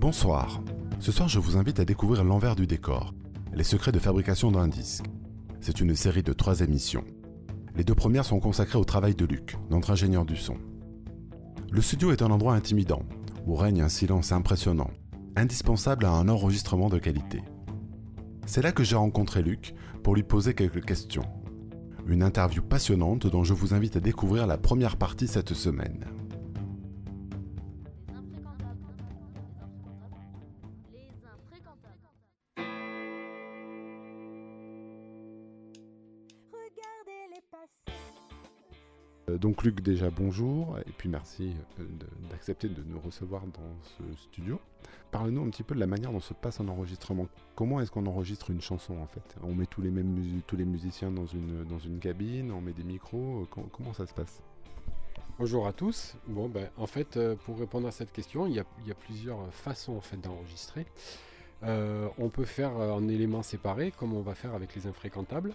Bonsoir. Ce soir, je vous invite à découvrir l'envers du décor, les secrets de fabrication d'un disque. C'est une série de trois émissions. Les deux premières sont consacrées au travail de Luc, notre ingénieur du son. Le studio est un endroit intimidant, où règne un silence impressionnant, indispensable à un enregistrement de qualité. C'est là que j'ai rencontré Luc pour lui poser quelques questions. Une interview passionnante dont je vous invite à découvrir la première partie cette semaine. Donc Luc, déjà bonjour, et puis merci euh, d'accepter de nous recevoir dans ce studio. Parle-nous un petit peu de la manière dont se passe un enregistrement. Comment est-ce qu'on enregistre une chanson en fait? On met tous les mêmes tous les musiciens dans une, cabine, on met des micros, euh, com- comment ça se passe? Bonjour à tous. Bon, ben, en fait, euh, pour répondre à cette question, il y a, plusieurs façons en fait d'enregistrer. Euh, on peut faire euh, en éléments séparés, comme on va faire avec les infréquentables.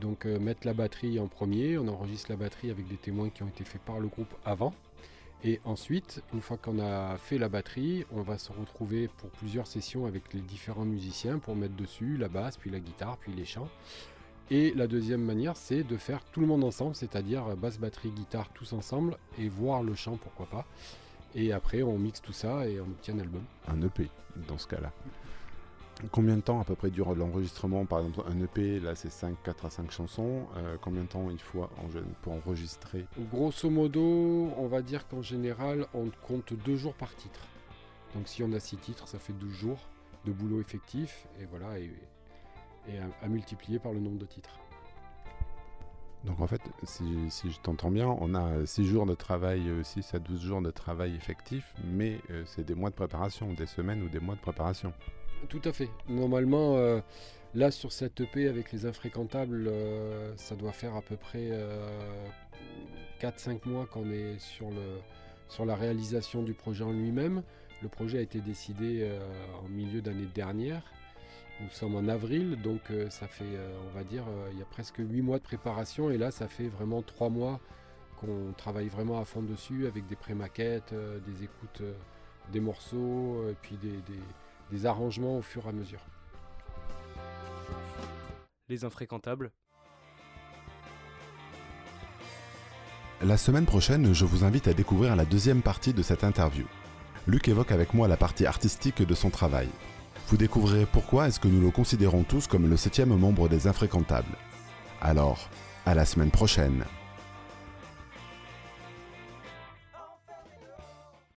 Donc, euh, mettre la batterie en premier, on enregistre la batterie avec des témoins qui ont été faits par le groupe avant. Et ensuite, une fois qu'on a fait la batterie, on va se retrouver pour plusieurs sessions avec les différents musiciens pour mettre dessus la basse, puis la guitare, puis les chants. Et la deuxième manière, c'est de faire tout le monde ensemble, c'est-à-dire basse, batterie, guitare, tous ensemble, et voir le chant, pourquoi pas. Et après, on mixe tout ça et on obtient un album. Un EP dans ce cas-là. Combien de temps à peu près dure l'enregistrement Par exemple, un EP, là c'est 5, 4 à 5 chansons. Euh, combien de temps il faut pour enregistrer Grosso modo, on va dire qu'en général, on compte deux jours par titre. Donc si on a six titres, ça fait 12 jours de boulot effectif, et voilà, et, et à, à multiplier par le nombre de titres. Donc en fait, si, si je t'entends bien, on a 6 jours de travail, 6 à 12 jours de travail effectif, mais euh, c'est des mois de préparation, des semaines ou des mois de préparation. Tout à fait. Normalement, euh, là sur cette EP avec les infréquentables, euh, ça doit faire à peu près 4-5 mois qu'on est sur, la réalisation du projet en lui-même. Le projet a été décidé euh, en milieu d'année dernière. Nous sommes en avril, donc euh, ça fait, euh, on va dire, euh, il y a presque 8 mois de préparation et là ça fait vraiment 3 mois qu'on travaille vraiment à fond dessus avec des pré-maquettes, euh, des écoutes euh, des morceaux, et puis des, des arrangements au fur et à mesure. Les infréquentables, La semaine prochaine, je vous invite à découvrir la deuxième partie de cette interview. Luc évoque avec moi la partie artistique de son travail. Vous découvrirez pourquoi est-ce que nous le considérons tous comme le septième membre des infréquentables. Alors, à la semaine prochaine.